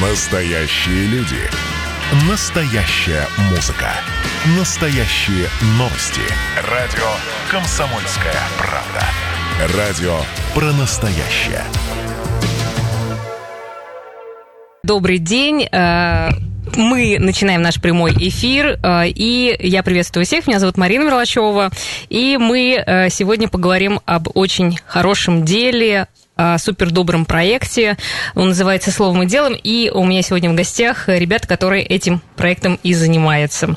Настоящие люди. Настоящая музыка. Настоящие новости. Радио «Комсомольская правда». Радио про настоящее. Добрый день. Э, Мы начинаем наш прямой эфир, э, и я приветствую всех. Меня зовут Марина Мерлачева, и мы э, сегодня поговорим об очень хорошем деле, супер добром проекте. Он называется «Словом и делом», и у меня сегодня в гостях ребята, которые этим проектом и занимаются.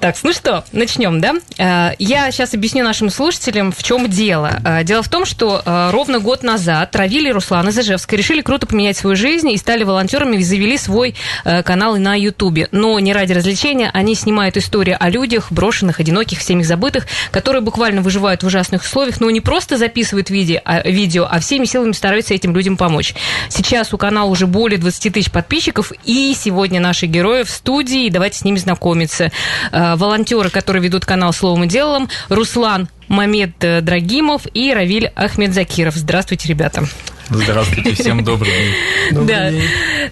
Так, ну что, начнем, да? Э, Я сейчас объясню нашим слушателям, в чем дело. Э, Дело в том, что э, ровно год назад Равиль и Руслан из Ижевска решили круто поменять свою жизнь и стали волонтерами и завели свой канал на Ютубе. Но не ради развлечения, они снимают истории о людях, брошенных, одиноких, всеми забытых, которые буквально выживают в ужасных условиях, но не просто записывают видео, а, видео, а всеми силами стараются этим людям помочь. Сейчас у канала уже более 20 тысяч подписчиков, и сегодня наши герои в студии, давайте с ними знакомиться. Э, Волонтеры, которые ведут канал «Словом и делом», Руслан Мамед э, Драгимов и Равиль Ахмедзакиров. Здравствуйте, ребята. Здравствуйте, всем добрый день. да.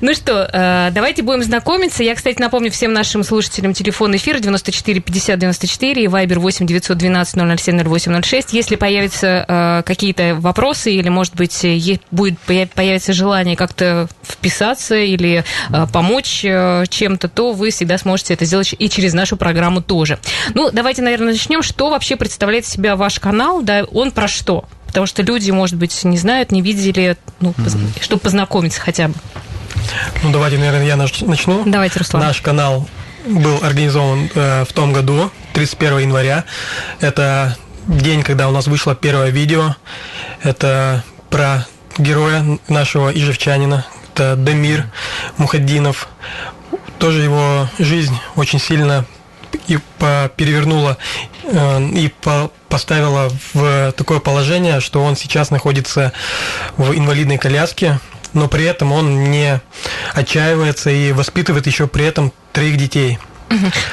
Ну что, э, давайте будем знакомиться. Я, кстати, напомню всем нашим слушателям телефон эфира 94 50 94 и Вайбер 8 912 007 0806. Если появятся э, какие-то вопросы или, может быть, е- будет поя- появится желание как-то вписаться или э, помочь э, чем-то, то вы всегда сможете это сделать и через нашу программу тоже. Ну, давайте, наверное, начнем. Что вообще представляет себя ваш канал? Да, он про что? Потому что люди, может быть, не знают, не видели, ну, поз- чтобы познакомиться хотя бы. Ну, давайте, наверное, я нач- начну. Давайте, Руслан. Наш канал был организован э, в том году, 31 января. Это день, когда у нас вышло первое видео. Это про героя нашего ижевчанина. Это Дамир Мухаддинов. Тоже его жизнь очень сильно и перевернула э, и по- поставила в такое положение, что он сейчас находится в инвалидной коляске, но при этом он не отчаивается и воспитывает еще при этом троих детей.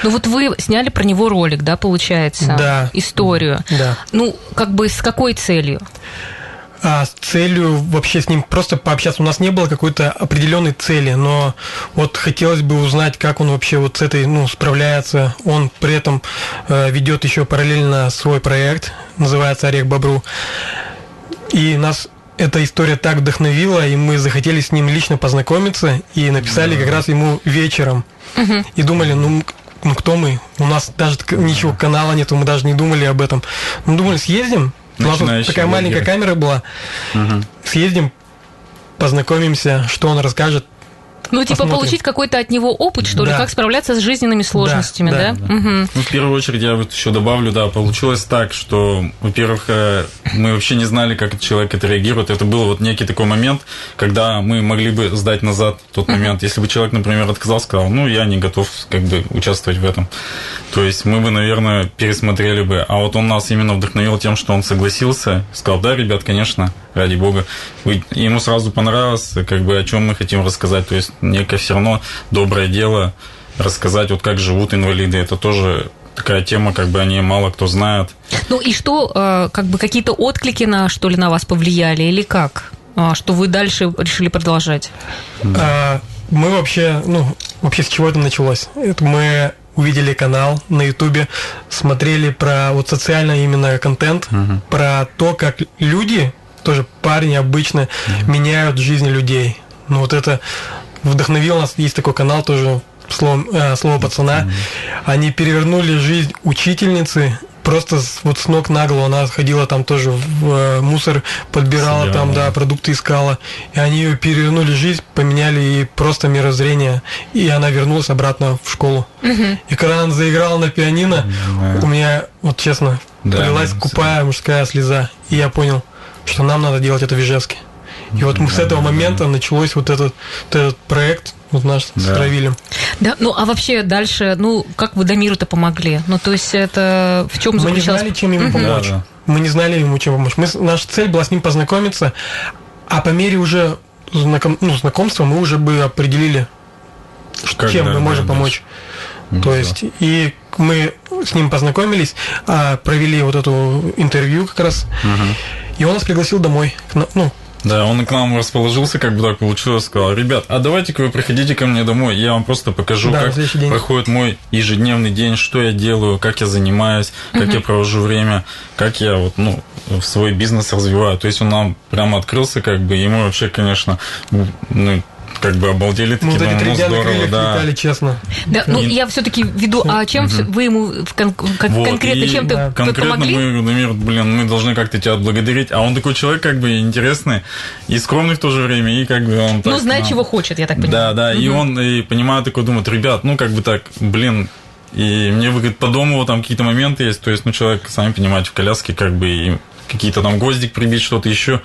Ну вот вы сняли про него ролик, да, получается? Да. Историю. Да. Ну, как бы с какой целью? А с целью вообще с ним просто пообщаться. У нас не было какой-то определенной цели, но вот хотелось бы узнать, как он вообще вот с этой, ну, справляется. Он при этом э, ведет еще параллельно свой проект, называется Орех Бобру. И нас эта история так вдохновила, и мы захотели с ним лично познакомиться и написали как раз ему вечером. И думали, ну, ну кто мы? У нас даже ничего канала нету, мы даже не думали об этом. Мы думали, съездим. У нас Начинающий такая маленькая блогер. камера была. Съездим, познакомимся, что он расскажет. Ну, типа Посмотрим. получить какой-то от него опыт, что ли, Да. как справляться с жизненными сложностями, да? да, Мгм. Ну, в первую очередь, я вот еще добавлю, да, получилось так, что, во-первых, э, мы вообще не знали, как человек отреагирует. Это был вот некий такой момент, когда мы могли бы сдать назад тот момент. Если бы человек, например, отказался, сказал, ну, я не готов как бы участвовать в этом. То есть мы бы, наверное, пересмотрели бы. А вот он нас именно вдохновил тем, что он согласился, сказал, да, ребят, конечно, ради бога. Ему сразу понравилось, как бы, о чем мы хотим рассказать. То есть некое все равно доброе дело рассказать, вот как живут инвалиды. Это тоже такая тема, как бы о ней мало кто знает. Ну и что, э, как бы какие-то отклики на, что ли, на вас повлияли или как? А, Что вы дальше решили продолжать? А, мы вообще, ну, вообще с чего это началось? Это мы увидели канал на Ютубе, смотрели про вот социальный именно контент, про то, как люди, тоже парни обычно, меняют жизни людей. Ну вот это вдохновило нас, есть такой канал тоже, слово, э, слово пацана. Они перевернули жизнь учительницы просто с, вот с ног на голову. Она ходила там тоже в э, мусор, подбирала Собирала. там, да, продукты искала. И они ее перевернули жизнь, поменяли ей просто мирозрение. И она вернулась обратно в школу. И когда она заиграла на пианино, Да. у меня, вот честно, Да, полилась купая мужская слеза. И я понял, что нам надо делать это в Ижевске. И вот мы с Да, этого да, момента началось вот этот, вот этот проект, вот наш с Да. Равилем. Да, ну а вообще дальше, ну, как вы Дамиру-то помогли? Ну, то есть это в чем Мы не заключалось? знали, чем ему помочь. Да, да. Мы не знали ему, чем помочь. Мы, с- наша цель была с ним познакомиться, а по мере уже знаком, ну, знакомства мы уже бы определили, Как, чем да, мы да, можем дальше. помочь. Ну, То да. есть, и мы с ним познакомились, а, провели вот эту интервью как раз, и он нас пригласил домой, ну, Да, он к нам расположился, как бы так получилось, сказал, ребят, а давайте-ка вы приходите ко мне домой, я вам просто покажу, Да, как проходит мой ежедневный день, что я делаю, как я занимаюсь, как я провожу время, как я вот, ну, свой бизнес развиваю. То есть он нам прямо открылся, как бы, мы вообще, конечно, ну, как бы обалдели такие, ну, дня на здорово, да. летали, честно. Да, ну И- я все-таки веду, а чем вы ему кон- как- Вот, конкретно чем-то да, Конкретно помогли? мы, например, блин, мы должны как-то тебя отблагодарить. А он такой человек, как бы, интересный и скромный в то же время, и как бы он Ну, так, знает, ну, чего хочет, я так понимаю. Да, да, и он, и понимаю, такой думает, ребят, ну, как бы так, блин, и мне, вы, говорит, по дому вот там какие-то моменты есть, то есть, ну, человек, сами понимаете, в коляске, как бы, и какие-то там гвоздик прибить, что-то еще.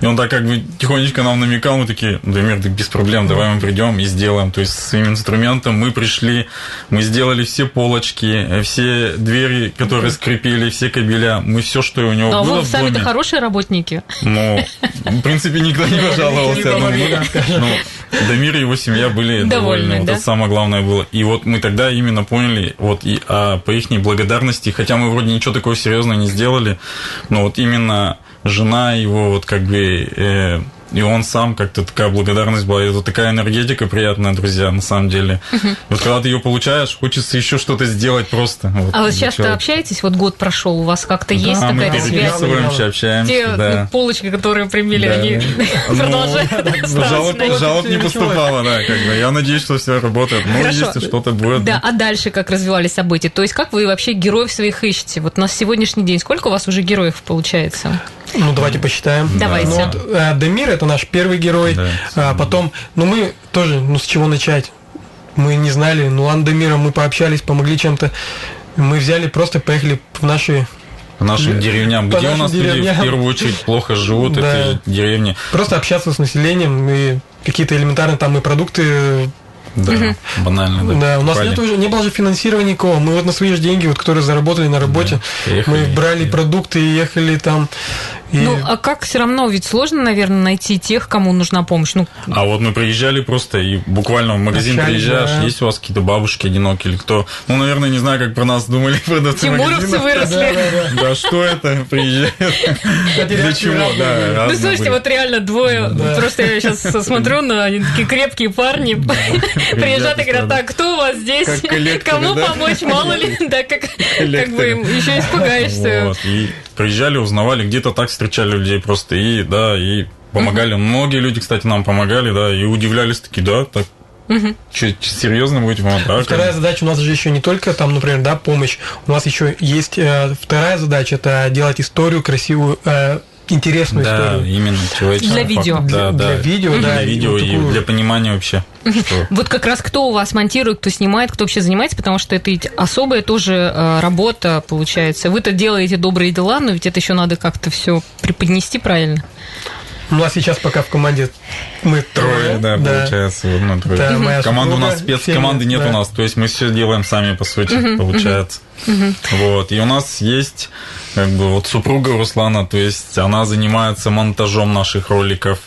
И он так как бы тихонечко нам намекал, мы такие, да, мир, да без проблем, давай мы придем и сделаем. То есть своим инструментом мы пришли, мы сделали все полочки, э, все двери, которые скрепили, все кабеля, мы все, что у него А было вы в сами-то хорошие работники. Ну, в принципе, никто не пожаловался. Ну, ну, Дамир и его семья были Довольны. Вот это самое главное было. И вот мы тогда именно поняли, вот и а, по их благодарности, хотя мы вроде ничего такого серьезного не сделали, но вот именно жена его, вот как бы э, и он сам как-то такая благодарность была, это такая энергетика приятная, друзья, на самом деле. Вот когда ты ее получаешь, хочется еще что-то сделать просто. Вот, А для часто человека. общаетесь? Вот год прошел, у вас как-то есть да, мы какая-то связь? переписываемся, общаемся, Те да. ну, полочки, которые примели, Да. они Ну, продолжают Жалоб, жалоб не поступало, да, как бы. Я надеюсь, что все работает. Ну, если что-то будет. Да, а дальше как развивались события? То есть как вы вообще героев своих ищете? Вот на сегодняшний день сколько у вас уже героев получается? Ну, давайте посчитаем. Давайте. Ну, вот, э, Демир это наш первый герой. Да. А потом, ну мы тоже, ну с чего начать? Мы не знали, ну ладно, Демира, мы пообщались, помогли чем-то. Мы взяли, просто поехали в наши По нашим деревням. По Где у нашим нас люди деревням. в первую очередь плохо живут, Да. это деревни. просто общаться с населением и какие-то элементарные там и продукты. Да, банально. Да, Да, у нас нет уже, не было же финансирования никакого. Мы вот на свои же деньги, вот, которые заработали на работе, Поехали. мы брали продукты и ехали там. И... Ну, а как все равно, ведь сложно, наверное, найти тех, кому нужна помощь. Ну, А вот мы приезжали просто, и буквально в магазин Общались, приезжаешь, да. есть у вас какие-то бабушки одинокие или кто? Ну, наверное, не знаю, как про нас думали продавцы тимуровцы выросли. Да, что это приезжает? Для чего? Да. Ну, слушайте, были. вот реально двое, Да. просто я сейчас смотрю на они такие крепкие парни, приезжают и говорят, так, кто у вас здесь? Кому помочь? Мало ли, да, как, как бы еще испугаешься. Вот, и приезжали, узнавали, где-то так встречали людей просто, и, да, и помогали. Многие люди, кстати, нам помогали, да, и удивлялись такие, да, так, Че, серьезно будете помогать? Да, Вторая задача у нас же еще не только там, например, да, помощь. У нас еще есть э, вторая задача это делать историю красивую, э, интересную Да, историю. именно человеческий Для видео. Да, Для да. видео, да, Для и видео и такую- для понимания вообще. что- Вот как раз кто у вас монтирует, кто снимает, кто вообще занимается, потому что это ведь особая тоже э, работа получается. Вы-то делаете добрые дела, но ведь это еще надо как-то все преподнести правильно. У нас сейчас пока в команде мы трое. Трое, да, получается. ну, трое. Да, моя Команда у нас спецкоманды нет да. у нас, то есть мы все делаем сами, по сути, получается. Вот. И у нас есть как бы вот супруга Руслана, то есть она занимается монтажом наших роликов.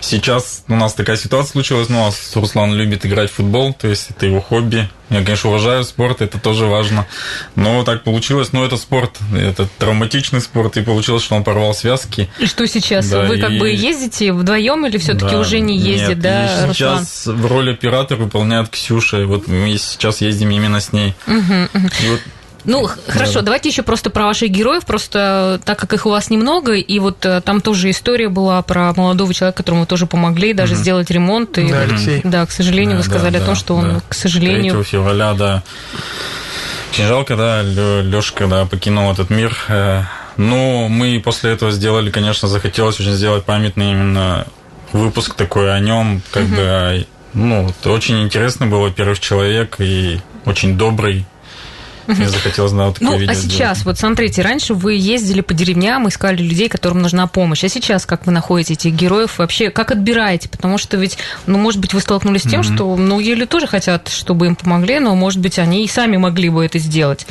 Сейчас у нас такая ситуация случилась, ну, у нас Руслан любит играть в футбол, то есть это его хобби. Я, конечно, уважаю спорт, это тоже важно. Но так получилось, ну, это спорт, это травматичный спорт, и получилось, что он порвал связки. И что сейчас? Да, Вы как и- бы ездите вдвоем или все-таки Да, уже не ездит, нет, да, и Руслан? сейчас в роли оператора выполняет Ксюша. и Вот мы сейчас ездим именно с ней. И вот Ну, хорошо, давайте еще просто про ваших героев, просто так как их у вас немного, и вот э, там тоже история была про молодого человека, которому вы тоже помогли даже сделать ремонт. И, Да, Алексей. Да, к сожалению, Да, вы сказали да, о том, да, что он, да. к сожалению... 3 февраля, да. Очень жалко, да, Лешка, да, покинул этот мир. Э, Но мы после этого сделали, конечно, захотелось очень сделать памятный именно выпуск такой о нем, как бы, а, ну, это очень интересный был, во-первых, человек и очень добрый. Мне захотелось, да, вот такое Ну, видео а сделать. сейчас, вот смотрите, раньше вы ездили по деревням, искали людей, которым нужна помощь. А сейчас как вы находите этих героев? Вообще, как отбираете? Потому что ведь, ну, может быть, вы столкнулись с тем, что многие люди тоже хотят, чтобы им помогли, но, может быть, они и сами могли бы это сделать.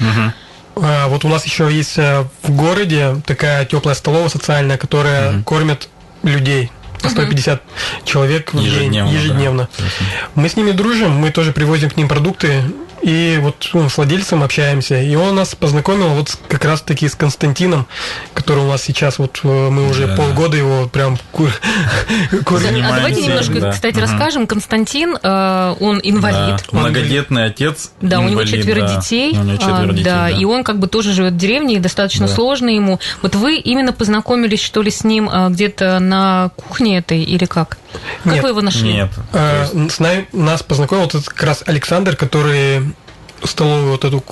А, вот у нас еще есть э, в городе такая теплая столовая социальная, которая кормит людей. По 150 человек в Ежедневно, день да. ежедневно. Мы с ними дружим, мы тоже привозим к ним продукты, И вот ну, с владельцем общаемся. И он нас познакомил вот как раз таки с Константином, который у нас сейчас, вот э, мы уже да. полгода его прям кур... А давайте немножко, да. кстати, угу. расскажем. Константин, э, он инвалид. Да. Многодетный отец. Да, инвалид, у него четверо да. детей. У него четверо а, детей, да, да. И он как бы тоже живет в деревне, и достаточно да. сложно ему. Вот вы именно познакомились, что ли, с ним а, где-то на кухне этой или как? Как Нет. вы его нашли? Нет. А, с нами, нас познакомил вот как раз Александр, который столовую вот эту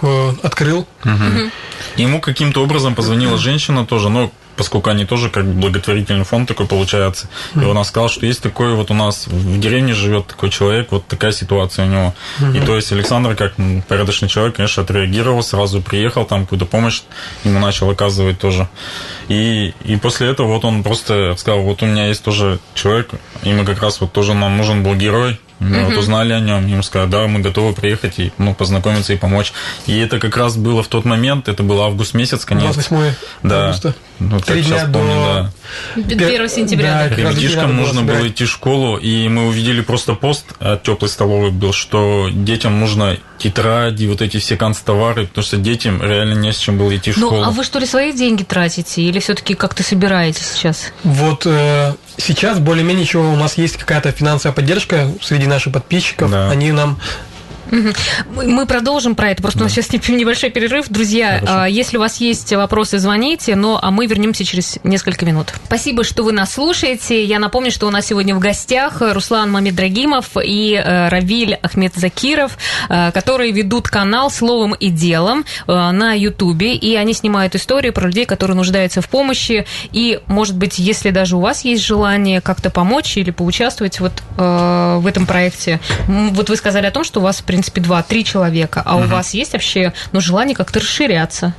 открыл. Угу. Ему каким-то образом позвонила женщина тоже, но поскольку они тоже как благотворительный фонд такой получается. И он сказал, что есть такой вот у нас в деревне живет такой человек, вот такая ситуация у него. И то есть Александр, как порядочный человек, конечно, отреагировал, сразу приехал, там какую-то помощь ему начал оказывать тоже. И, и после этого вот он просто сказал, вот у меня есть тоже человек, и мы как раз вот тоже нам нужен был герой, мы mm-hmm. вот узнали о нем, ему сказали, да, мы готовы приехать и ну, познакомиться и помочь. И это как раз было в тот момент, это был август месяц, конец. 28 да. августа. Ну, Три дня помню, до... да. 1 сентября. Да, Ребятишкам нужно было идти в школу, и мы увидели просто пост от теплой столовой был, что детям нужно тетради, вот эти все канцтовары, потому что детям реально не с чем было идти в ну, школу. Ну, а вы что ли свои деньги тратите, или все-таки как-то собираетесь сейчас? Вот э, сейчас более-менее еще у нас есть какая-то финансовая поддержка среди наших подписчиков. Да. Они нам мы продолжим про это. Просто да. у нас сейчас небольшой перерыв. Друзья, Хорошо. А, если у вас есть вопросы, звоните. Ну, а мы вернемся через несколько минут. Спасибо, что вы нас слушаете. Я напомню, что у нас сегодня в гостях Руслан Мамедрагимов и э, Равиль Ахмед Закиров, э, которые ведут канал «Словом и делом» э, на Ютубе. И они снимают истории про людей, которые нуждаются в помощи. И, может быть, если даже у вас есть желание как-то помочь или поучаствовать вот в этом проекте. Вот вы сказали о том, что у вас, в принципе, принципе, два-три человека, а угу. у вас есть вообще ну, желание как-то расширяться?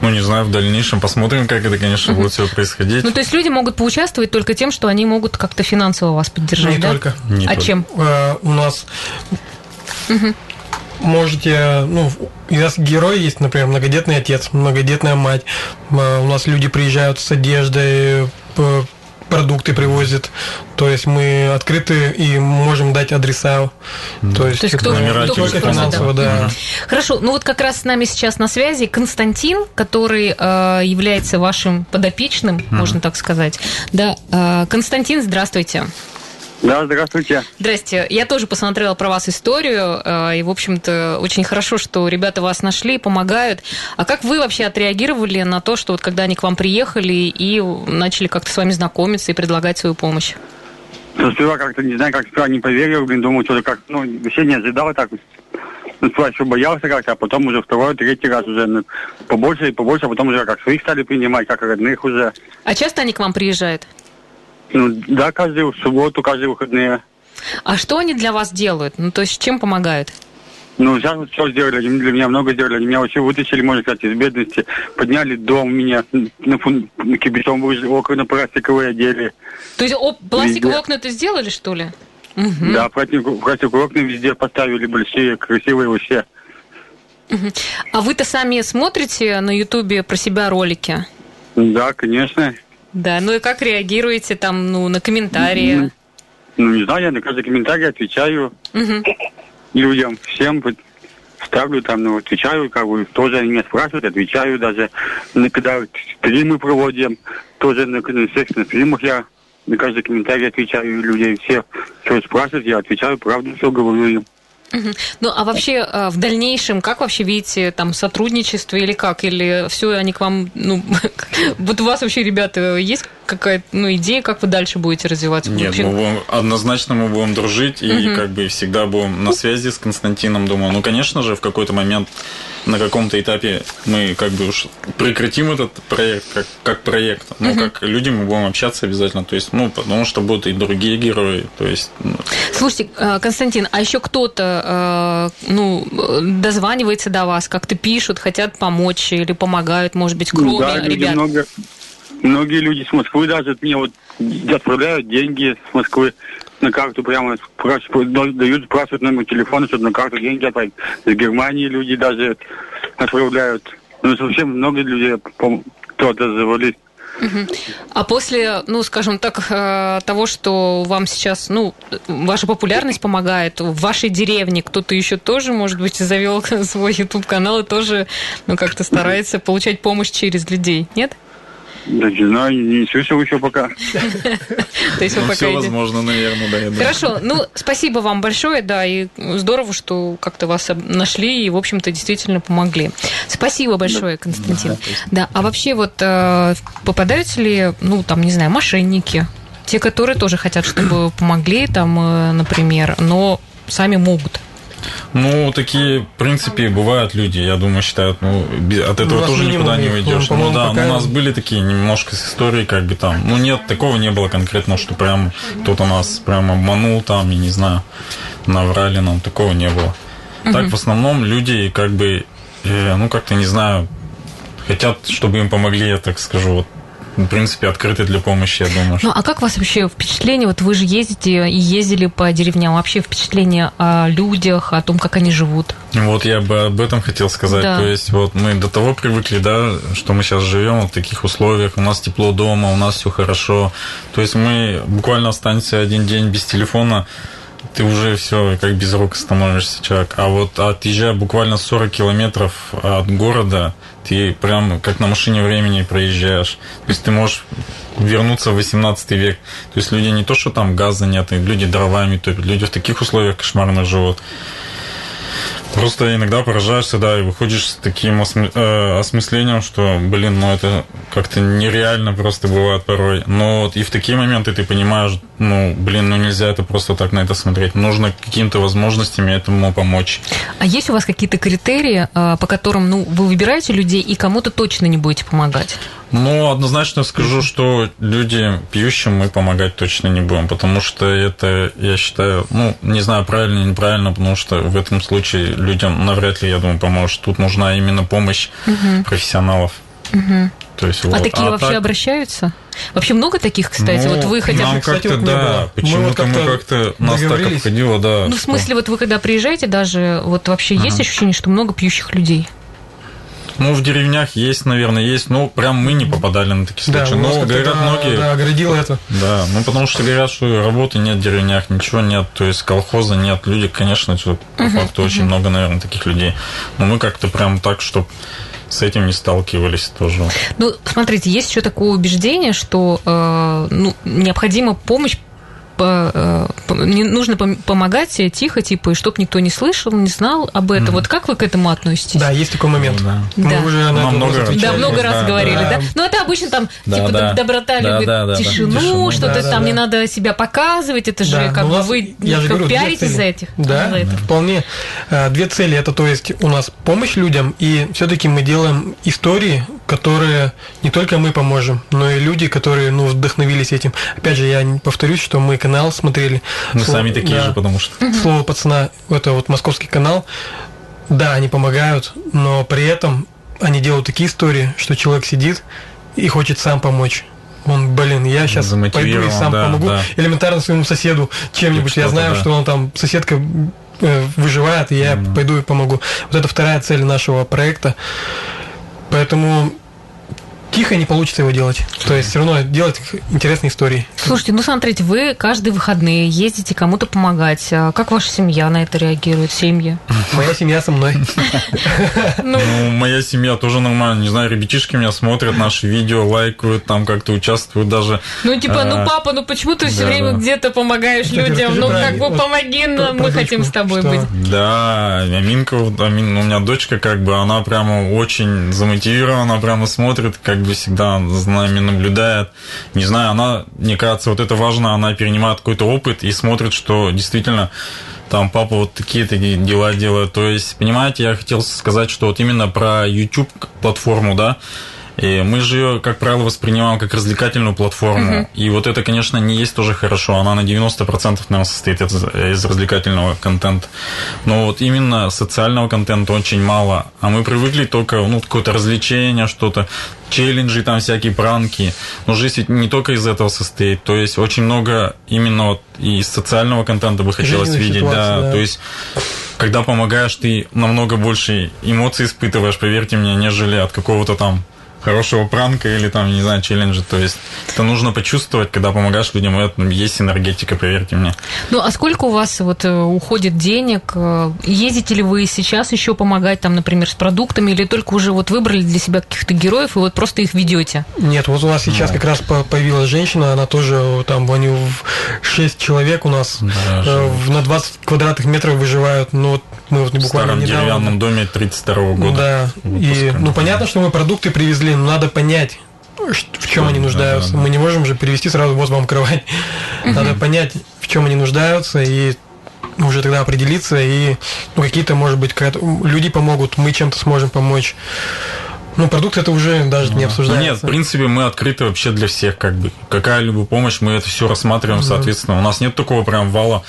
Ну, не знаю, в дальнейшем посмотрим, как это, конечно, будет все происходить. Ну, то есть люди могут поучаствовать только тем, что они могут как-то финансово вас поддержать, не да? Только. Не а только. чем? Э, у нас угу. можете, ну, у нас герой есть, например, многодетный отец, многодетная мать. Э, у нас люди приезжают с одеждой, продукты привозят. То есть мы открыты и можем дать адреса. Mm. То есть, То есть кто, кто только финансово, да. да. Хорошо, ну вот как раз с нами сейчас на связи Константин, который э, является вашим подопечным, mm. можно так сказать. Да, э, Константин, здравствуйте. Да, здравствуйте. Здрасте. Я тоже посмотрела про вас историю, э, и, в общем-то, очень хорошо, что ребята вас нашли, помогают. А как вы вообще отреагировали на то, что вот когда они к вам приехали и начали как-то с вами знакомиться и предлагать свою помощь? Ну, сперва как-то, не знаю, как сперва не поверил, блин, думал, что-то как, ну, вообще не ожидал так. Ну, сперва еще боялся как-то, а потом уже второй, третий раз уже ну, побольше и побольше, а потом уже как своих стали принимать, как родных уже. А часто они к вам приезжают? Ну, да, каждую субботу, каждые выходные. А что они для вас делают? Ну, то есть чем помогают? Ну, сейчас все сделали, они для меня много сделали. Они меня вообще вытащили, можно сказать, из бедности. Подняли дом меня, на, фун... на кибетом окна пластиковые одели. То есть о, пластиковые окна-то сделали, что ли? Угу. Да, пластиковые, пластиковые окна везде поставили, большие, красивые вообще. Угу. А вы-то сами смотрите на Ютубе про себя ролики? Да, конечно. Да, ну и как реагируете там, ну, на комментарии? Ну, не знаю, я на каждый комментарий отвечаю угу. людям, всем ставлю там, ну, отвечаю, как бы, тоже они меня спрашивают, отвечаю даже, ну, когда стримы проводим, тоже на, на всех на стримах я на каждый комментарий отвечаю людей, все, что спрашивают, я отвечаю, правду все говорю им. Ну, а вообще а, в дальнейшем, как вообще видите там сотрудничество или как? Или все они к вам, ну, вот у вас вообще, ребята, есть какая-то ну, идея, как вы дальше будете развиваться? Нет, вообще? мы будем, однозначно мы будем дружить и как бы всегда будем на связи с Константином, думаю. Ну, конечно же, в какой-то момент на каком-то этапе мы как бы уж прекратим этот проект как, как проект, но угу. как люди мы будем общаться обязательно, то есть, ну, потому что будут и другие герои, то есть... Ну... Слушайте, э, Константин, а еще кто-то, э, ну, дозванивается до вас, как-то пишут, хотят помочь или помогают, может быть, кроме да, ребят? Много, многие люди с Москвы даже мне вот отправляют деньги с Москвы на карту прямо дают, спрашивают номер телефона, чтобы на карту деньги отправить. Из Германии люди даже отправляют. Ну, совсем много людей кто-то завалит А после, ну, скажем так, э, того, что вам сейчас, ну, ваша популярность помогает, в вашей деревне кто-то еще тоже, может быть, завел свой YouTube-канал и тоже, ну, как-то старается получать помощь через людей, нет? Да не знаю, не слышал еще пока. То есть вы Ну, пока все возможно, наверное, да. Хорошо, ну, спасибо вам большое, да, и здорово, что как-то вас нашли и, в общем-то, действительно помогли. Спасибо большое, Константин. Да, а вообще вот э, попадаются ли, ну, там, не знаю, мошенники, те, которые тоже хотят, чтобы помогли, там, э, например, но сами могут? Ну, такие, в принципе, бывают люди, я думаю, считают, ну, от этого нас тоже никуда не уйдешь. по-моему, Ну да, пока- ну, у нас были такие немножко с историей, как бы там. Ну, нет, такого не было конкретно, что прям кто-то нас прям обманул там, я не знаю, наврали нам, такого не было. Так, в основном люди, как бы, э, ну, как-то, не знаю, хотят, чтобы им помогли, я так скажу, вот, в принципе, открыты для помощи, я думаю. Ну, а как у вас вообще впечатление, вот вы же ездите и ездили по деревням, вообще впечатление о людях, о том, как они живут? Вот я бы об этом хотел сказать. Да. То есть вот мы до того привыкли, да, что мы сейчас живем в таких условиях, у нас тепло дома, у нас все хорошо. То есть мы буквально останемся один день без телефона, ты уже все как без рук становишься человек. А вот отъезжая буквально 40 километров от города, ты прям как на машине времени проезжаешь. То есть ты можешь вернуться в 18 век. То есть люди не то, что там газа нет, люди дровами топят, люди в таких условиях кошмарно живут. Просто иногда поражаешься, да, и выходишь с таким осмы- э, осмыслением, что, блин, ну это как-то нереально просто бывает порой. Но вот и в такие моменты ты понимаешь, ну, блин, ну нельзя это просто так на это смотреть. Нужно какими-то возможностями этому помочь. А есть у вас какие-то критерии, э, по которым ну, вы выбираете людей и кому-то точно не будете помогать? Ну, однозначно скажу, что люди пьющим мы помогать точно не будем, потому что это, я считаю, ну, не знаю, правильно или неправильно, потому что в этом случае людям навряд ли, я думаю, поможет. Тут нужна именно помощь профессионалов. То есть, а вот. такие вообще так- обращаются? Вообще много таких, кстати? Ну, вот вы хотя бы... Кстати, как-то, вот не да. Мы почему-то мы как-то как-то, нас так обходило, да. Ну, в что- смысле, вот вы когда приезжаете даже, вот вообще есть ощущение, что много пьющих людей? Ну, в деревнях есть, наверное, есть, но прям мы не попадали на такие Да, случаи. у нас но как-то, говорят да, многие... Да, оградило это. Да, ну потому что говорят, что работы нет в деревнях, ничего нет, то есть колхоза нет, люди, конечно, по факту очень много, наверное, таких людей. Но мы как-то прям так, чтобы с этим не сталкивались тоже. Ну, смотрите, есть еще такое убеждение, что э, ну, необходима помощь по- э, по- не нужно пом- помогать тихо, типа, и чтобы никто не слышал, не знал об этом. Вот как вы к этому относитесь? Да, есть такой момент. Да. Мы Да. уже на много раз Да, много раз Да, говорили, да. да. Ну, это обычно там, Да, типа, да. доброта Да, любит да, да, да. тишину, Тишину, что-то да, там да. не надо себя показывать, это же Да, как но у бы вы я же как говорю, цели. за этих. Да, за это. вполне. А, Две цели. Это то есть у нас помощь людям, и все-таки мы делаем истории, которые не только мы поможем, но и люди, которые ну, вдохновились этим. Опять же, я повторюсь, что мы канал смотрели. Мы Слово- сами такие да. же, потому что... Слово пацана, это вот московский канал. Да, они помогают, но при этом они делают такие истории, что человек сидит и хочет сам помочь. Он, блин, я сейчас пойду и сам да, помогу да. элементарно своему соседу чем-нибудь. Я что-то, знаю, да. что он там, соседка э, выживает, и я пойду и помогу. Вот это вторая цель нашего проекта. Поэтому тихо не получится его делать. То есть все равно делать интересные истории. Слушайте, ну смотрите, вы каждые выходные ездите кому-то помогать. А Как ваша семья на это реагирует, семьи? Моя семья со мной. Ну, Ну, моя семья тоже нормально. Не знаю, ребятишки меня смотрят, наши видео лайкают, там как-то участвуют даже. ну типа, ну А, папа, ну почему ты все время где-то помогаешь людям? Ну как бы помоги нам, мы хотим с тобой быть. Да, Аминка, Амин, у меня дочка, как бы, она прямо очень замотивирована, прямо смотрит, как бы всегда за нами наблюдает. Не знаю, она, мне кажется, вот это важно, она перенимает какой-то опыт и смотрит, что действительно там папа вот такие такие дела делает. То есть, понимаете, я хотел сказать, что вот именно про YouTube платформу, да, и мы же ее, как правило, воспринимаем как развлекательную платформу. И вот это, конечно, не есть тоже хорошо. Она на 90% наверное, состоит из, из развлекательного контента. Но вот именно социального контента очень мало. А мы привыкли только, ну, какое-то развлечение, что-то, челленджи, там всякие пранки. Но жизнь ведь не только из этого состоит. То есть очень много именно вот и из социального контента бы хотелось видеть. да. да. То есть когда помогаешь, ты намного больше эмоций испытываешь, поверьте мне, нежели от какого-то там хорошего пранка или там, не знаю, челленджа. То есть это нужно почувствовать, когда помогаешь людям. Это есть энергетика, поверьте мне. Ну, а сколько у вас вот э, уходит денег? Э, ездите ли вы сейчас еще помогать там, например, с продуктами, или только уже вот выбрали для себя каких-то героев и вот просто их ведете? Нет, вот у нас сейчас как раз по- появилась женщина, она тоже там, они в 6 человек у нас Да, э, на 20 квадратных метров выживают. Ну, вот мы вот буквально старом недавно... деревянном доме 32 года. Да, и, ну, понятно, что мы продукты привезли, но надо понять, ш- в чем Да, они да, нуждаются. да, да. Мы не можем же перевести сразу, вот вам кровать. Надо понять, в чем они нуждаются, и уже тогда определиться, и ну, какие-то, может быть, какая-то- люди помогут, мы чем-то сможем помочь. Ну, продукт это уже даже не Ну, обсуждается. Нет, в принципе, мы открыты вообще для всех, как бы. Какая-либо помощь, мы это все рассматриваем, соответственно. У нас нет такого прям вала,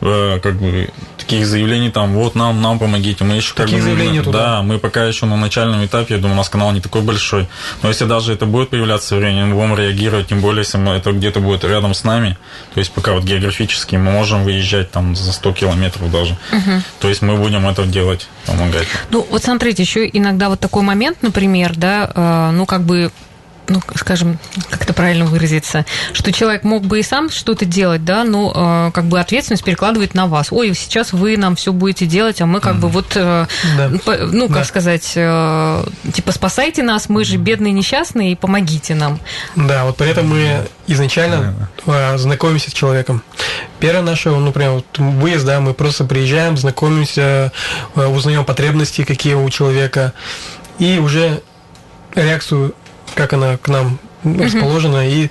э, как бы, таких заявлений там, вот нам, нам помогите. Мы еще как Таких бы, заявлений нету, да? Да, мы пока еще на начальном этапе, я думаю, у нас канал не такой большой. Но если даже это будет появляться со временем, мы будем реагировать, тем более, если мы- это где-то будет рядом с нами. То есть пока вот географически мы можем выезжать там за 100 километров даже. То есть мы будем это делать, помогать. Ну, вот смотрите, еще иногда вот такой момент, например, да, э, ну, как бы ну, скажем, как это правильно выразиться, что человек мог бы и сам что-то делать, да, но э, как бы ответственность перекладывает на вас. Ой, сейчас вы нам все будете делать, а мы как бы вот, э, Да. по- ну, как Да. сказать, э, типа спасайте нас, мы же бедные несчастные, и помогите нам. Да, вот поэтому мы изначально э, знакомимся с человеком. Первое наше, ну, прям вот выезд, да, мы просто приезжаем, знакомимся, э, узнаем потребности, какие у человека, и уже реакцию, как она к нам расположена, и,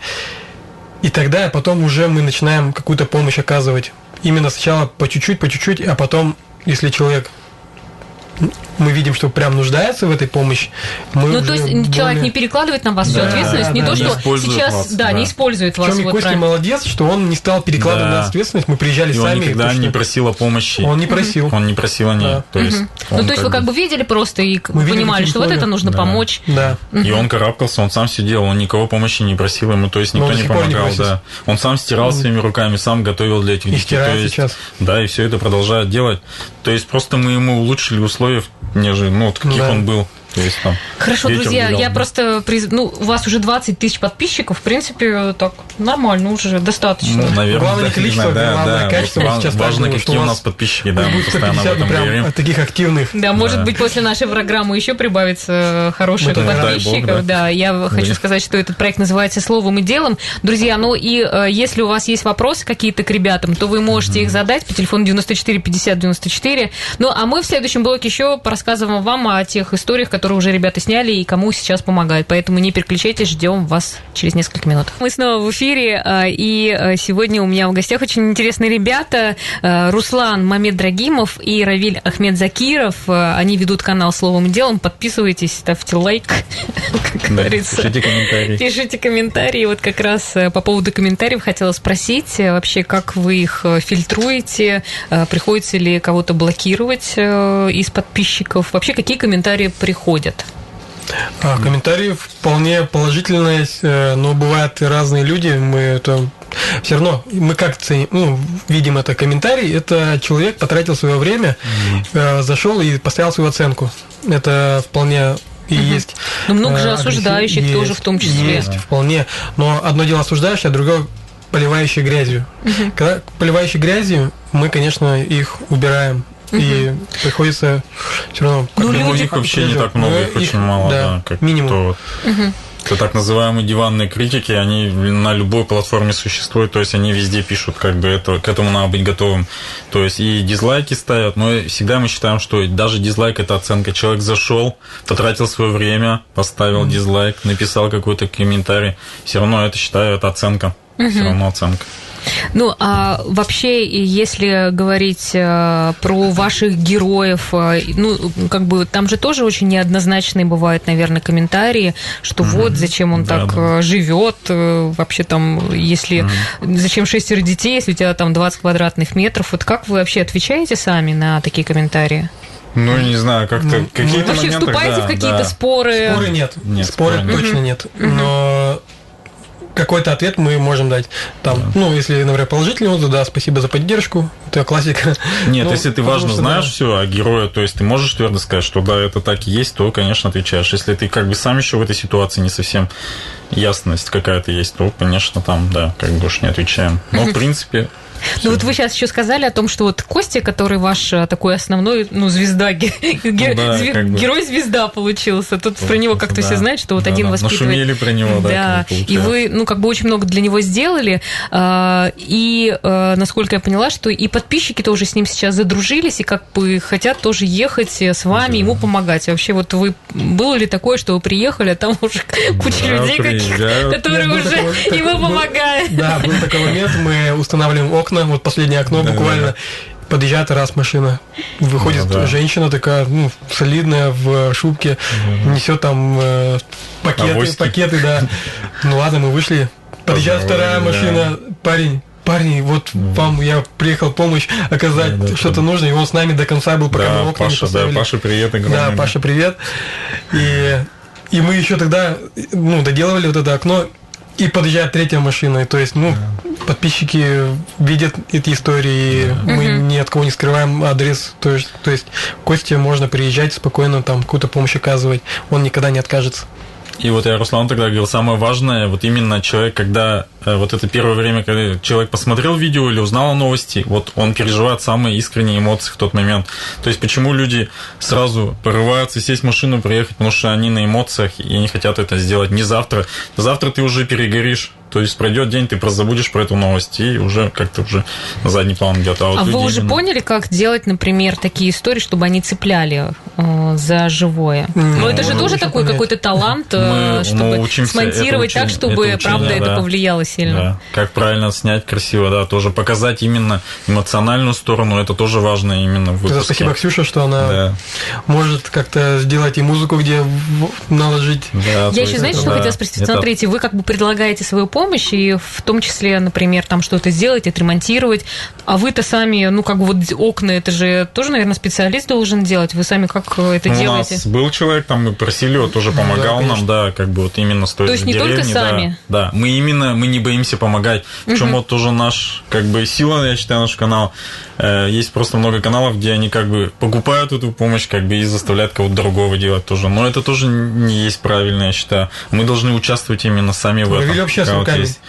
и тогда потом уже мы начинаем какую-то помощь оказывать. Именно сначала по чуть-чуть, по чуть-чуть, а потом, если человек мы видим, что прям нуждается в этой помощи, мы Ну, то есть человек более- не перекладывает на вас всю Да, ответственность, не да, то, что сейчас, вас, да, да. не использует вас. Причем и вот Костя правильно. молодец, что он не стал перекладывать Да. на ответственность, мы приезжали И он сами. никогда потому не просил о помощи. Он не просил. Он не просил о ней. Да. То есть, Ну, он то есть вы как бы видели просто и Мы понимали, что вот это нужно Да. помочь. Да. И он карабкался, он сам все делал, он никого помощи не просил ему, то есть никто он не помогал, да. Он сам стирал своими руками, сам готовил для этих И детей. стирает то есть, сейчас. Да, и все это продолжает делать. То есть просто мы ему улучшили условия, нежели, ну, вот каких Да. он был. То есть там. Хорошо, ветер друзья, гулял, я да. просто... приз- Ну, у вас уже 20 тысяч подписчиков, в принципе, так нормально уже, достаточно. Ну, наверное, Главное да, количество, знаю, главное качество. Вот сейчас важно, так было, какие у нас подписчики, да, мы Будет постоянно об 150 этом прям говорим. таких активных. Да, может Да. быть, после нашей программы еще прибавится хороших Дай бог, подписчиков. да. да. я хочу Да. сказать, что этот проект называется «Словом и делом». Друзья, ну и э, если у вас есть вопросы какие-то к ребятам, то вы можете их задать по телефону 94 50 94. Ну, а мы в следующем блоке еще порассказываем вам о тех историях, которые уже ребята сняли и кому сейчас помогают. Поэтому не переключайтесь, ждем вас через несколько минут. Мы снова в эфире, э, и э, сегодня у меня в гостях очень интересные ребята. Э, Руслан Мамед Драгимов и Равиль Ахмед Закиров. Они ведут канал «Словом и делом». Подписывайтесь, ставьте лайк, как Да, говорится. пишите комментарии. Пишите комментарии. Вот как раз по поводу комментариев хотела спросить, вообще, как вы их фильтруете, приходится ли кого-то блокировать из подписчиков, вообще, какие комментарии приходят? А, комментарии вполне положительные, э, но бывают и разные люди. Мы это все равно мы как ценим, ну, видим это комментарий. Это человек потратил свое время, э, зашел и поставил свою оценку. Это вполне и есть. Ну, много же э, осуждающих агрессив- тоже в том числе. Есть, вполне. Но одно дело осуждающее, а другое поливающее грязью. Когда поливающие грязью, мы, конечно, их убираем. И приходится все равно... Ну, их вообще не так много, Ну, их очень мало, да, как минимум. Это так называемые диванные критики, они на любой платформе существуют, то есть они везде пишут, как бы это, к этому надо быть готовым. То есть и дизлайки ставят, но всегда мы считаем, что даже дизлайк это оценка. Человек зашел, потратил свое время, поставил дизлайк, написал какой-то комментарий, все равно это считаю, это оценка. Все равно оценка. Ну, а вообще, если говорить э, про ваших героев, э, ну, как бы там же тоже очень неоднозначные бывают, наверное, комментарии, что вот зачем он Да, так да. э, живет, вообще там, если зачем шестеро детей, если у тебя там 20 квадратных метров, вот как вы вообще отвечаете сами на такие комментарии? Ну, не знаю, как-то Ну, какие-то Вообще моменты, вступаете да, в какие-то да. споры? Споры нет. Нет, споры споры нет. точно нет. Но какой-то ответ мы можем дать. Там, да. ну, если, например, положительный отзыв, да, спасибо за поддержку, это классика. Нет, ну, если ты важно что, знаешь да. все о герое, то есть ты можешь твердо сказать, что да, это так и есть, то, конечно, отвечаешь. Если ты как бы сам еще в этой ситуации не совсем ясность какая-то есть, то, конечно, там, да, как бы уж не отвечаем. Но, в принципе, ну вот вы сейчас еще сказали о том, что вот Костя, который ваш э, такой основной, ну, звезда, ну, да, зве, герой-звезда получился. Тут про него как-то да, все знают, что вот да, один да. воспитывает... Нашумели про него, да. Да, и вы, ну, как бы очень много для него сделали. А, и, э, насколько я поняла, что и подписчики тоже с ним сейчас задружились, и как бы хотят тоже ехать с вами, да. ему помогать. Вообще, вот вы... Было ли такое, что вы приехали, а там уже куча да, людей, каких, которые Нет, уже такой, ему такой, помогают? Да, был такой момент, мы устанавливаем окна окна, вот последнее окно да, буквально. Да, Подъезжает раз машина, выходит да, да. женщина такая, ну, солидная в шубке, да. несет там э, пакеты, Авоськи. пакеты, да. Ну ладно, мы вышли. Подъезжает вторая машина, парень, парни, вот да. вам я приехал помощь оказать, да, да, что-то нужно, и он с нами до конца был, пока да, мы окна Паша, не Да, Паша, привет огромный. Да, Паша, привет. И, и мы еще тогда, ну, доделывали вот это окно, и подъезжает третья машина. То есть, ну, да. подписчики видят эти истории, да. мы угу. ни от кого не скрываем адрес. То есть, то есть Косте можно приезжать спокойно, там какую-то помощь оказывать. Он никогда не откажется. И вот я Руслан тогда говорил, самое важное, вот именно человек, когда э, вот это первое время, когда человек посмотрел видео или узнал о новости, вот он переживает самые искренние эмоции в тот момент. То есть почему люди сразу порываются сесть в машину, приехать, потому что они на эмоциях и не хотят это сделать не завтра. Завтра ты уже перегоришь, то есть пройдет день, ты просто забудешь про эту новость и уже как-то уже на задний план идет. А, вот а вы уже именно... поняли, как делать, например, такие истории, чтобы они цепляли э, за живое? Mm. Ну, это же тоже такой какой-то талант, э, мы, чтобы мы смонтировать так, чтобы, это учение, правда, да. это повлияло сильно. Да. Как правильно снять красиво, да, тоже показать именно эмоциональную сторону, это тоже важно именно в выпуске. Спасибо Ксюше, что она да. может как-то сделать и музыку, где наложить. Да, Я еще, знаете, что да, хотела спросить? Это... Смотрите, вы как бы предлагаете свою помощь, помощь, и в том числе, например, там что-то сделать, отремонтировать. А вы-то сами, ну, как бы вот окна, это же тоже, наверное, специалист должен делать. Вы сами как это ну, делаете? У нас был человек, там мы просили, он тоже помогал да, нам, да, как бы вот именно стоит То есть не деревне, только сами? Да, да, мы именно, мы не боимся помогать. Причем угу. вот тоже наш, как бы, сила, я считаю, наш канал. Э, есть просто много каналов, где они как бы покупают эту помощь, как бы и заставляют кого-то другого делать тоже. Но это тоже не есть правильно, я считаю. Мы должны участвовать именно сами в этом. Или вообще с есть.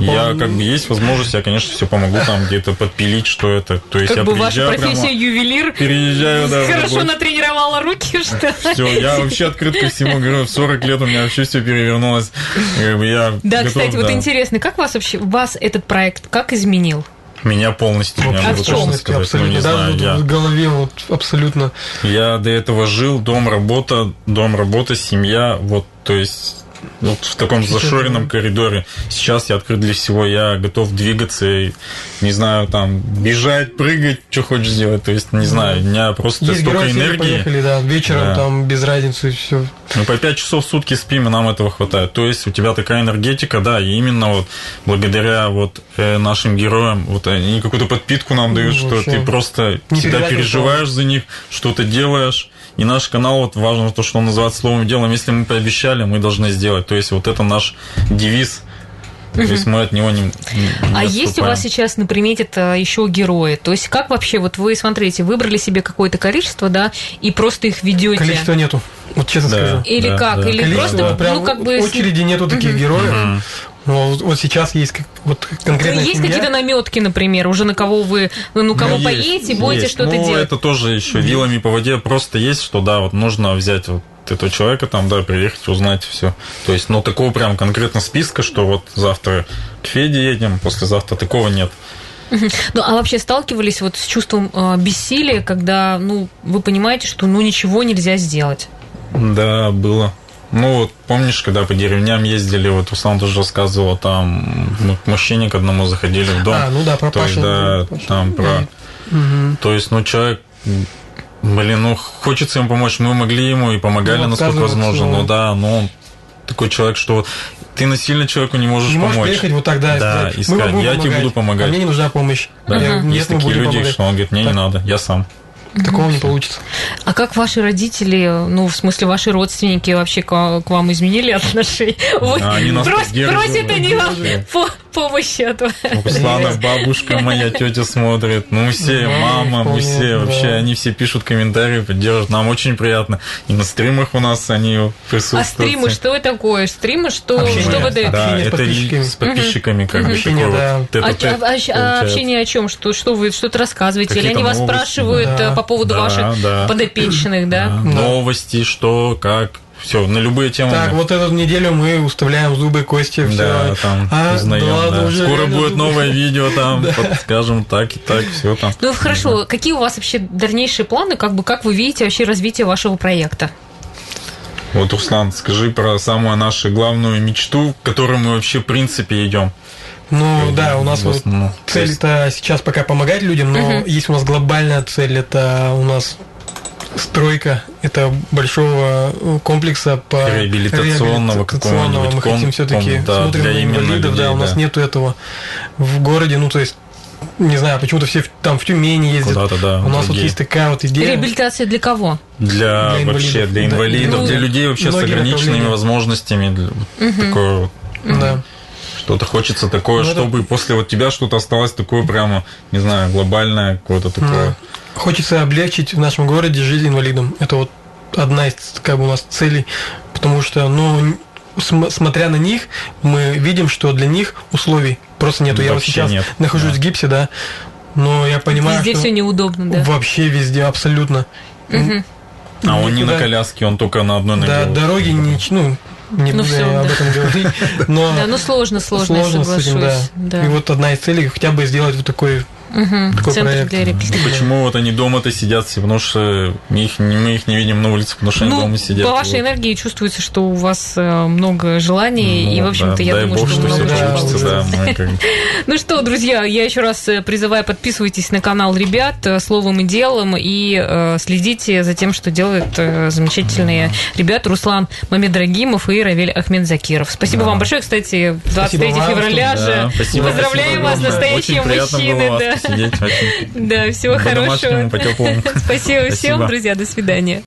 Я как бы есть возможность, я, конечно, все помогу там где-то подпилить, что это. То есть как я бы ваша профессия прямо, ювелир. Переезжаю, да. Хорошо натренировала руки, что Все, я вообще открыт ко всему, говорю, в 40 лет у меня вообще все перевернулось. Как бы я да, готов, кстати, да. вот интересно, как вас вообще, вас этот проект как изменил? Меня полностью не могу точно сказать, абсолютно, ну, не да, знаю. Вот я... В голове вот абсолютно. Я до этого жил, дом, работа, дом, работа, семья, вот, то есть вот в таком зашоренном коридоре. Сейчас я открыт для всего, я готов двигаться, и, не знаю, там, бежать, прыгать, что хочешь сделать. То есть, не знаю, у меня просто Есть столько герои, энергии. Поехали, да, вечером да. там без разницы все. Мы по 5 часов в сутки спим, и нам этого хватает. То есть у тебя такая энергетика, да, и именно вот благодаря вот э, нашим героям, вот они какую-то подпитку нам дают, ну, что ты просто не всегда переживаешь за них, что-то делаешь. И наш канал, вот важно то, что он называется словом делом. Если мы пообещали, мы должны сделать. То есть вот это наш девиз то есть мы от него не, не А есть у вас сейчас на примете это еще герои? То есть как вообще, вот вы смотрите, выбрали себе какое-то количество, да, и просто их ведете? Количества нету. Вот честно да, скажу. Или да, как? Да. Или Количество, просто, прям ну, как бы... очереди нету таких героев. Ну, вот сейчас есть вот конкретно. Есть какие-то наметки, например, уже на кого вы, ну, кого ну, поедете, будете что-то ну, делать? это тоже еще вилами по воде просто есть, что да, вот нужно взять вот этого человека там, да, приехать, узнать все. То есть, ну, такого прям конкретно списка, что вот завтра к Феде едем, послезавтра такого нет. Ну, а вообще сталкивались вот с чувством э, бессилия, когда, ну, вы понимаете, что, ну, ничего нельзя сделать? Да, было. Ну, вот помнишь, когда по деревням ездили, вот Руслан тоже рассказывал, там мы к мужчине к одному заходили в дом. А, ну да, про то есть, да, там про... Угу. То есть, ну, человек Блин, ну хочется ему помочь. Мы могли ему и помогали, ну, насколько возможно. Но да, но он такой человек, что ты насильно человеку не можешь не помочь. можешь приехать вот так, да, да сказать, искать. я помогать, тебе буду помогать. А мне не нужна помощь. Да. Я, Есть такие люди, помогать. что он говорит, мне так. не надо, я сам. Такого не получится. А как ваши родители, ну, в смысле, ваши родственники вообще к вам, к вам изменили отношения? Вы- Да, они нас просят они вам по- помощи от вас. Руслана, бабушка моя, тетя смотрит. Ну, все, Да, мама, мы все, да. вообще, они все пишут комментарии, поддерживают. Нам очень приятно. И на стримах у нас они присутствуют. А стримы, что это такое? Стримы, что, Общение. что вы даете? Да, это подписчиками. с подписчиками, как бы Общение, такое А, а- а- общение о чем? Что, что вы что-то рассказываете? Или они вас спрашивают Да. э, по поводу Да, ваших да. подопечных, да? Да, Новости, что, как, все, на любые темы. Так, мы- вот эту неделю мы уставляем зубы, кости, все. Да, там а, узнаем, да ладно, да. уже Скоро реально будет зубы. новое видео, там, подскажем так и так, все там. Ну хорошо, какие у вас вообще дальнейшие планы, как бы как вы видите вообще развитие вашего проекта? Вот, Руслан, скажи про самую нашу главную мечту, к которой мы вообще в принципе идем. Ну да, у нас вот основном. цель это сейчас пока помогать людям, но есть у нас глобальная цель, это у нас стройка это большого э, комплекса по Реабилитационного реабилитационного. Мы хотим все-таки да, смотрим для на инвалидов, да, людей, у нас да. нету этого в городе, ну то есть не знаю, почему-то все там в Тюмени ездят. Куда-то, да, У нас вот другие. есть такая вот идея. Реабилитация для кого? Для, Для вообще, инвалидов. для Да. инвалидов, Ну, для людей вообще с ограниченными возможностями. для- вот Такое вот Да. Что-то хочется такое, Ну, это- чтобы после вот тебя что-то осталось такое прямо, не знаю, глобальное какое-то такое. Ну, Хочется облегчить в нашем городе жизнь инвалидам. Это вот одна из как бы у нас целей, потому что, ну, см- смотря на них, мы видим, что для них условий просто нету. Я вот сейчас нет, нахожусь да. в гипсе, да, но я понимаю, Везде что все неудобно, да? вообще везде абсолютно. А он не на Никуда- коляске, он только на одной ноге. Да, дороги не, ну, не Ну буду всё, я об да. этом говорить, но Да, ну сложно, сложно, я с этим, да. соглашусь. Да. И вот одна из целей хотя бы сделать вот такой, Такой Центр проект. для реабилитации. Почему вот они дома-то сидят все? Потому что мы их, не- мы их не видим на улице, потому что они Ну, дома сидят. по вашей Вот. энергии чувствуется, что у вас э, много желаний, Ну, и, в общем-то, да, я дай думаю, бог, что что много получится, да. получится. мы как- Ну что, друзья, я еще раз э, призываю, подписывайтесь на канал ребят э, словом и делом и э, следите за тем, что делают э, замечательные ребята Руслан Мамедрагимов и Равиль Ахмедзакиров. Спасибо Да. вам большое, кстати, 23 вам, февраля Да, же. спасибо, Поздравляем спасибо вас, огромное. настоящие мужчины. да. Посидеть, очень. Да, всего хорошего. по-теплому. Спасибо всем, друзья, до свидания.